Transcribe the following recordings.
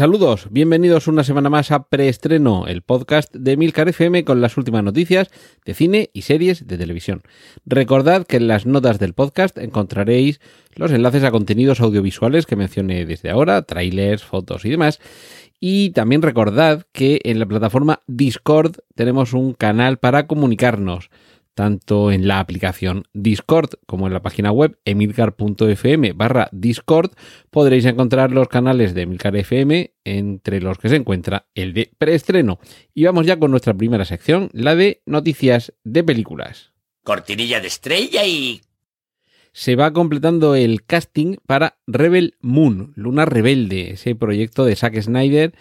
Saludos, bienvenidos una semana más a Preestreno, el podcast de Milcar FM con las últimas noticias de cine y series de televisión. Recordad que en las notas del podcast encontraréis los enlaces a contenidos audiovisuales que mencioné desde ahora, trailers, fotos y demás. Y también recordad que en la plataforma Discord tenemos un canal para comunicarnos tanto en la aplicación Discord como en la página web emilcar.fm barra Discord podréis encontrar los canales de Emilcar FM entre los que se encuentra el de preestreno. Y vamos ya con nuestra primera sección, la de noticias de películas. Cortinilla de estrella y... Se va completando el casting para Rebel Moon, Luna Rebelde, ese proyecto de Zack Snyder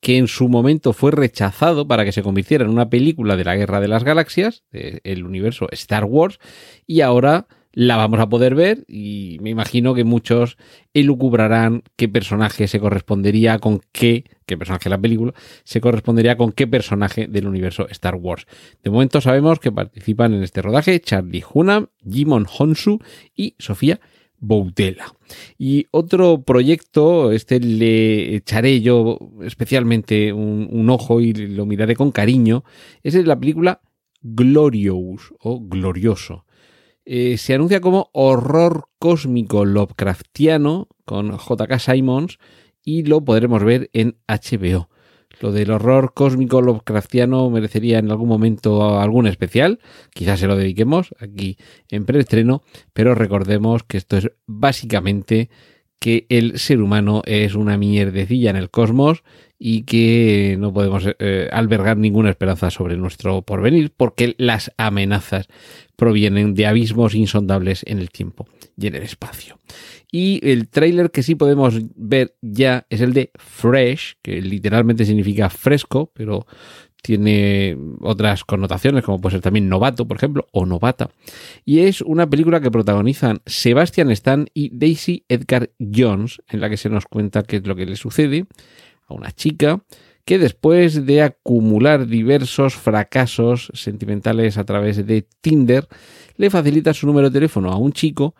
que en su momento fue rechazado para que se convirtiera en una película de la Guerra de las Galaxias, del universo Star Wars, y ahora la vamos a poder ver y me imagino que muchos elucubrarán qué personaje se correspondería con qué, qué personaje de la película, se correspondería con qué personaje del universo Star Wars. De momento sabemos que participan en este rodaje Charlie Hunnam, Jimon Honsu y Sofía Y otro proyecto, este le echaré yo especialmente un, ojo y lo miraré con cariño, es la película Glorious o Glorioso. Eh, se anuncia como horror cósmico Lovecraftiano con JK Simons y lo podremos ver en HBO. Lo del horror cósmico Lovecraftiano merecería en algún momento algún especial. Quizás se lo dediquemos aquí en preestreno, pero recordemos que esto es básicamente que el ser humano es una mierdecilla en el cosmos y que no podemos eh, albergar ninguna esperanza sobre nuestro porvenir porque las amenazas provienen de abismos insondables en el tiempo y en el espacio. Y el tráiler que sí podemos ver ya es el de Fresh, que literalmente significa fresco, pero tiene otras connotaciones, como puede ser también novato, por ejemplo, o novata. Y es una película que protagonizan Sebastian Stan y Daisy Edgar Jones, en la que se nos cuenta qué es lo que le sucede a una chica que después de acumular diversos fracasos sentimentales a través de Tinder, le facilita su número de teléfono a un chico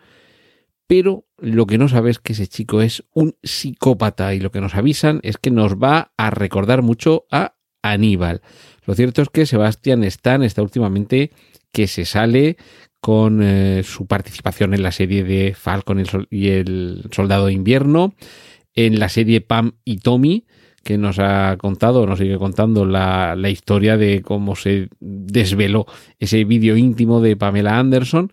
pero lo que no sabe es que ese chico es un psicópata y lo que nos avisan es que nos va a recordar mucho a Aníbal. Lo cierto es que Sebastián Stan está últimamente que se sale con eh, su participación en la serie de Falcon y el Soldado de Invierno, en la serie Pam y Tommy, que nos ha contado, nos sigue contando la, la historia de cómo se desveló ese vídeo íntimo de Pamela Anderson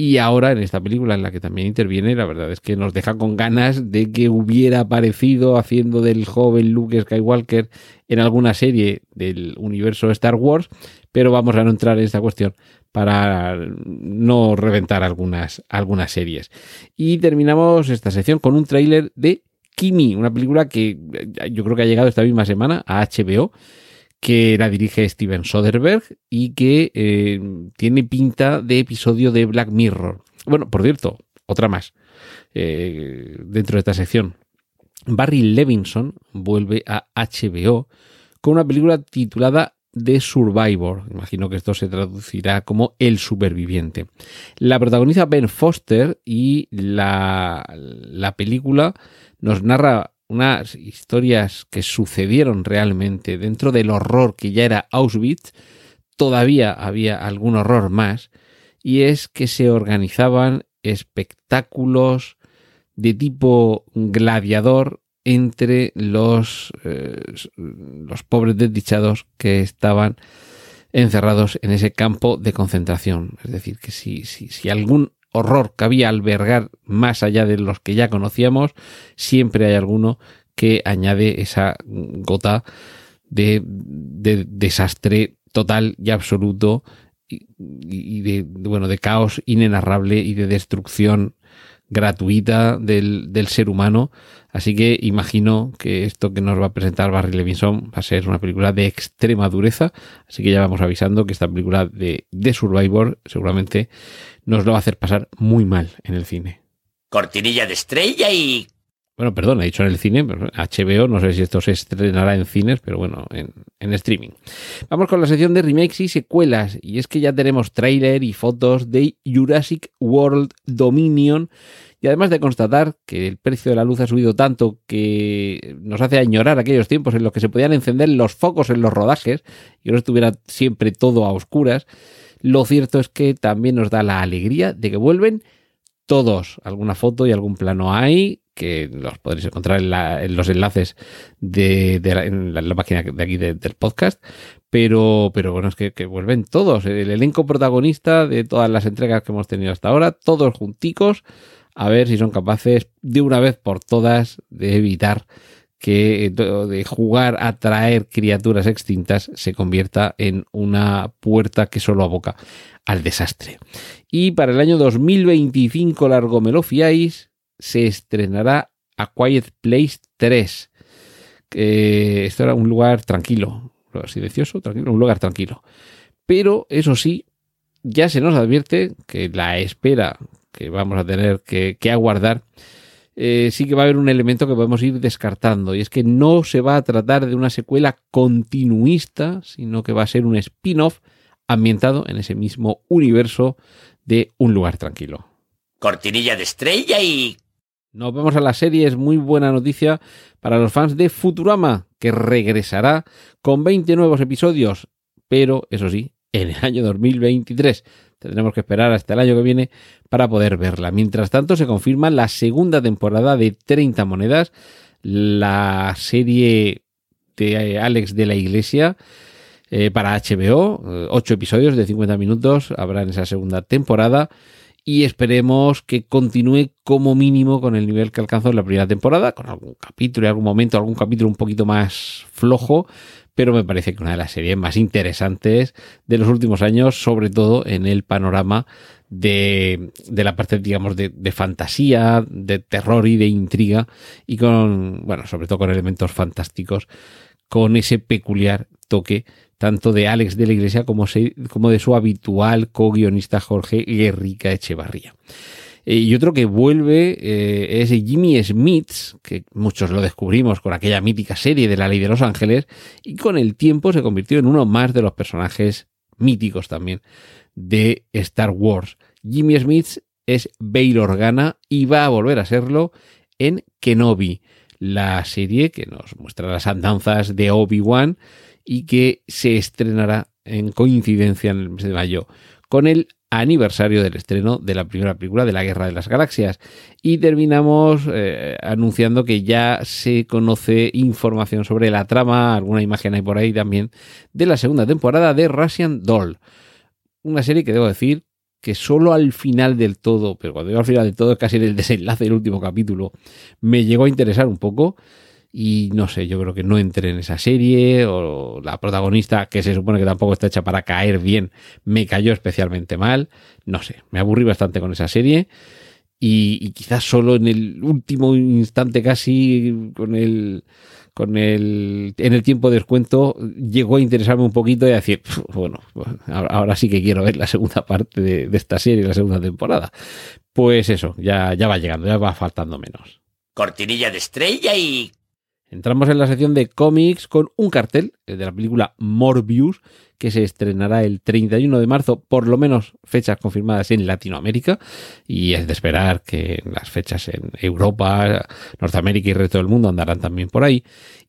y ahora en esta película en la que también interviene, la verdad es que nos deja con ganas de que hubiera aparecido haciendo del joven Luke Skywalker en alguna serie del universo Star Wars, pero vamos a no entrar en esta cuestión para no reventar algunas, algunas series. Y terminamos esta sección con un tráiler de Kimi, una película que yo creo que ha llegado esta misma semana a HBO que la dirige Steven Soderbergh y que eh, tiene pinta de episodio de Black Mirror. Bueno, por cierto, otra más eh, dentro de esta sección. Barry Levinson vuelve a HBO con una película titulada The Survivor. Imagino que esto se traducirá como El Superviviente. La protagoniza Ben Foster y la, la película nos narra unas historias que sucedieron realmente dentro del horror que ya era Auschwitz, todavía había algún horror más, y es que se organizaban espectáculos de tipo gladiador entre los, eh, los pobres desdichados que estaban encerrados en ese campo de concentración. Es decir, que si, si, si algún horror cabía albergar más allá de los que ya conocíamos, siempre hay alguno que añade esa gota de, desastre total y absoluto y, de, bueno, de caos inenarrable y de destrucción gratuita del, del, ser humano. Así que imagino que esto que nos va a presentar Barry Levinson va a ser una película de extrema dureza. Así que ya vamos avisando que esta película de, de Survivor seguramente nos lo va a hacer pasar muy mal en el cine. Cortinilla de estrella y bueno, perdón, he dicho en el cine, HBO, no sé si esto se estrenará en cines, pero bueno, en, en, streaming. Vamos con la sección de remakes y secuelas, y es que ya tenemos tráiler y fotos de Jurassic World Dominion, y además de constatar que el precio de la luz ha subido tanto que nos hace añorar aquellos tiempos en los que se podían encender los focos en los rodajes y no estuviera siempre todo a oscuras, lo cierto es que también nos da la alegría de que vuelven todos. Alguna foto y algún plano hay que los podréis encontrar en, la, en los enlaces de, la, página de aquí de, del podcast. Pero, pero bueno, es que, que, vuelven todos. El elenco protagonista de todas las entregas que hemos tenido hasta ahora, todos junticos, a ver si son capaces de una vez por todas de evitar que de jugar a traer criaturas extintas se convierta en una puerta que solo aboca al desastre. Y para el año 2025, largo me lo fiáis, se estrenará A Quiet Place 3. Eh, esto era un lugar tranquilo, silencioso, tranquilo, un lugar tranquilo. Pero eso sí, ya se nos advierte que la espera que vamos a tener que, que aguardar eh, sí que va a haber un elemento que podemos ir descartando y es que no se va a tratar de una secuela continuista, sino que va a ser un spin-off ambientado en ese mismo universo de Un lugar tranquilo. Cortinilla de estrella y nos vemos a la serie, es muy buena noticia para los fans de Futurama, que regresará con 20 nuevos episodios, pero eso sí, en el año 2023. Tendremos que esperar hasta el año que viene para poder verla. Mientras tanto, se confirma la segunda temporada de 30 monedas, la serie de Alex de la Iglesia. Eh, para HBO, 8 episodios de 50 minutos habrá en esa segunda temporada y esperemos que continúe como mínimo con el nivel que alcanzó en la primera temporada, con algún capítulo y algún momento, algún capítulo un poquito más flojo, pero me parece que una de las series más interesantes de los últimos años, sobre todo en el panorama de, de la parte, digamos, de, de, fantasía, de terror y de intriga, y con, bueno, sobre todo con elementos fantásticos, con ese peculiar toque tanto de Alex de la Iglesia como, de su habitual co-guionista Jorge Guerrica Echevarría. Eh, y otro que vuelve eh, es Jimmy Smith, que muchos lo descubrimos con aquella mítica serie de La Ley de los Ángeles, y con el tiempo se convirtió en uno más de los personajes míticos también de Star Wars. Jimmy Smith es Bail Organa y va a volver a serlo en Kenobi, la serie que nos muestra las andanzas de Obi-Wan y que se estrenará en coincidencia en el mes de mayo con el aniversario del estreno de la primera película de la Guerra de las Galaxias. Y terminamos eh, anunciando que ya se conoce información sobre la trama, alguna imagen hay por ahí también, de la segunda temporada de Russian Doll. Una serie que debo decir que solo al final del todo, pero cuando digo al final del todo, casi en el desenlace del último capítulo, me llegó a interesar un poco y no sé, yo creo que no entré en esa serie o la protagonista, que se supone que tampoco está hecha para caer bien, me cayó especialmente mal, no sé, me aburrí bastante con esa serie y, quizás solo en el último instante casi con el con el en el tiempo de descuento llegó a interesarme un poquito y a decir, bueno, ahora sí que quiero ver la segunda parte de, de esta serie, la segunda temporada. Pues eso, ya, ya va llegando, ya va faltando menos. Cortinilla de estrella y Entramos en la sección de cómics con un cartel de la película Morbius que se estrenará el 31 de marzo, por lo menos fechas confirmadas en Latinoamérica y es de esperar que las fechas en Europa, Norteamérica y el resto del mundo andarán también por ahí.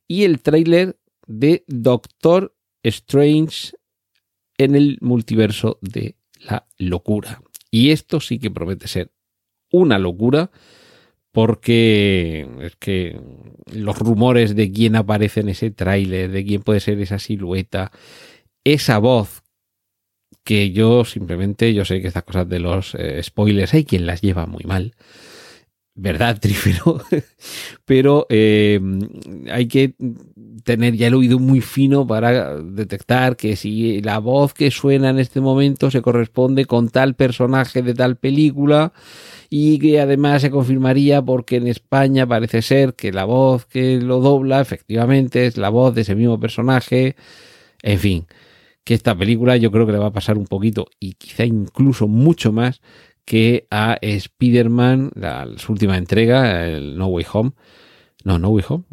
Y el tráiler de Doctor Strange en el multiverso de la locura. Y esto sí que promete ser una locura porque es que los rumores de quién aparece en ese tráiler, de quién puede ser esa silueta, esa voz que yo simplemente, yo sé que estas cosas de los eh, spoilers hay quien las lleva muy mal, verdad, trífero, pero eh, hay que tener ya el oído muy fino para detectar que si la voz que suena en este momento se corresponde con tal personaje de tal película y que además se confirmaría porque en España parece ser que la voz que lo dobla efectivamente es la voz de ese mismo personaje, en fin, que esta película yo creo que le va a pasar un poquito y quizá incluso mucho más que a Spider-Man, su última entrega, el No Way Home. No, No Way Home.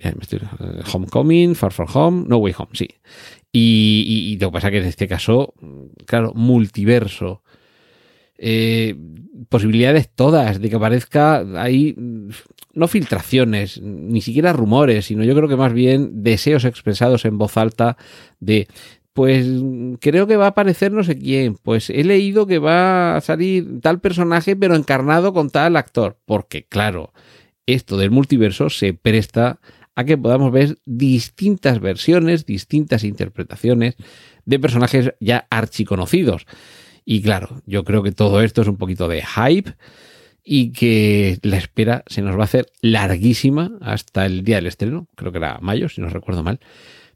Estoy, Homecoming, Far From Home, No Way Home, sí. Y lo que pasa es que en este caso, claro, multiverso. Eh, posibilidades todas de que aparezca ahí, no filtraciones, ni siquiera rumores, sino yo creo que más bien deseos expresados en voz alta de pues creo que va a aparecer no sé quién, pues he leído que va a salir tal personaje pero encarnado con tal actor, porque claro, esto del multiverso se presta a que podamos ver distintas versiones, distintas interpretaciones de personajes ya archiconocidos. Y claro, yo creo que todo esto es un poquito de hype y que la espera se nos va a hacer larguísima hasta el día del estreno, creo que era mayo, si no recuerdo mal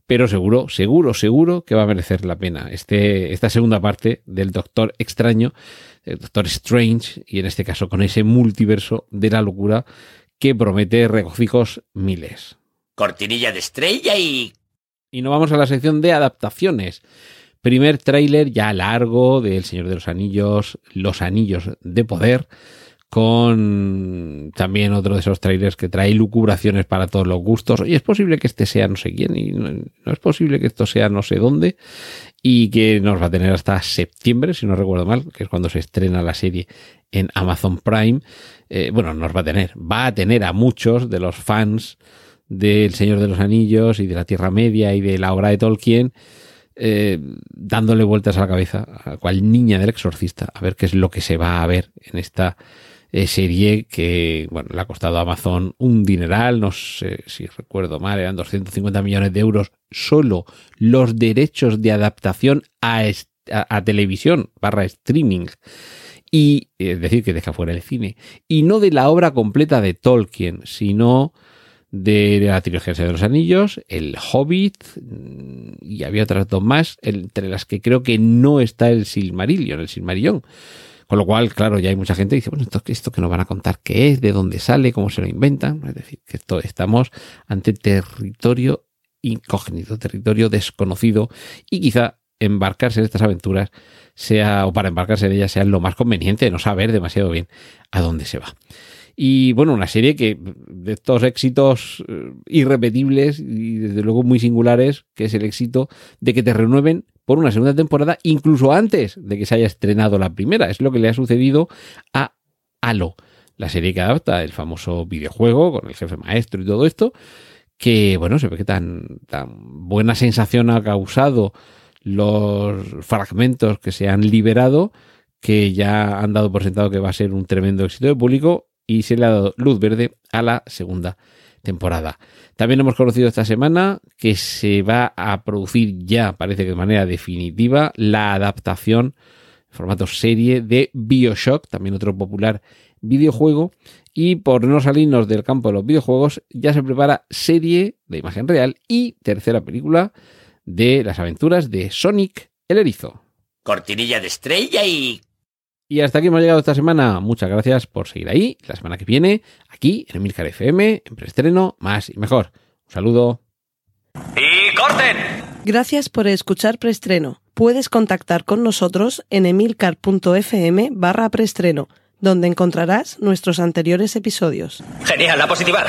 pero seguro, seguro, seguro que va a merecer la pena este, esta segunda parte del Doctor Extraño, el Doctor Strange, y en este caso con ese multiverso de la locura que promete regocijos miles. Cortinilla de estrella y... Y no vamos a la sección de adaptaciones. Primer tráiler ya largo de El Señor de los Anillos, Los Anillos de Poder con también otro de esos trailers que trae lucubraciones para todos los gustos. Y es posible que este sea no sé quién, y no, es posible que esto sea no sé dónde, y que nos va a tener hasta septiembre, si no recuerdo mal, que es cuando se estrena la serie en Amazon Prime. Eh, bueno, nos va a tener, va a tener a muchos de los fans del Señor de los Anillos y de la Tierra Media y de la obra de Tolkien. Eh, dándole vueltas a la cabeza a cual niña del exorcista a ver qué es lo que se va a ver en esta serie que bueno, le ha costado a Amazon un dineral, no sé si recuerdo mal, eran 250 millones de euros solo los derechos de adaptación a, a, televisión barra streaming y es decir que deja fuera el cine y no de la obra completa de Tolkien, sino de, la trilogía de los Anillos, El Hobbit y había otras dos más, entre las que creo que no está el Silmarillion, el Silmarillón. Con lo cual, claro, ya hay mucha gente que dice, bueno, esto, esto que nos van a contar qué es, de dónde sale, cómo se lo inventan. Es decir, que esto, estamos ante territorio incógnito, territorio desconocido y quizá embarcarse en estas aventuras sea, o para embarcarse en ellas sea lo más conveniente, no saber demasiado bien a dónde se va. Y bueno, una serie que de estos éxitos irrepetibles y desde luego muy singulares, que es el éxito de que te renueven por una segunda temporada, incluso antes de que se haya estrenado la primera. Es lo que le ha sucedido a Halo, la serie que adapta el famoso videojuego con el jefe maestro y todo esto, que bueno, se ve que tan, tan buena sensación ha causado los fragmentos que se han liberado que ya han dado por sentado que va a ser un tremendo éxito de público y se le ha dado luz verde a la segunda temporada. También hemos conocido esta semana que se va a producir ya, parece que de manera definitiva, la adaptación en formato serie de Bioshock, también otro popular videojuego. Y por no salirnos del campo de los videojuegos, ya se prepara serie de imagen real y tercera película de las aventuras de Sonic el Erizo. Cortinilla de estrella y y hasta aquí hemos llegado esta semana. Muchas gracias por seguir ahí. La semana que viene, aquí en Emilcar FM, en preestreno, más y mejor. Un saludo. ¡Y corten! Gracias por escuchar preestreno. Puedes contactar con nosotros en emilcar.fm barra preestreno, donde encontrarás nuestros anteriores episodios. Genial, a positivar.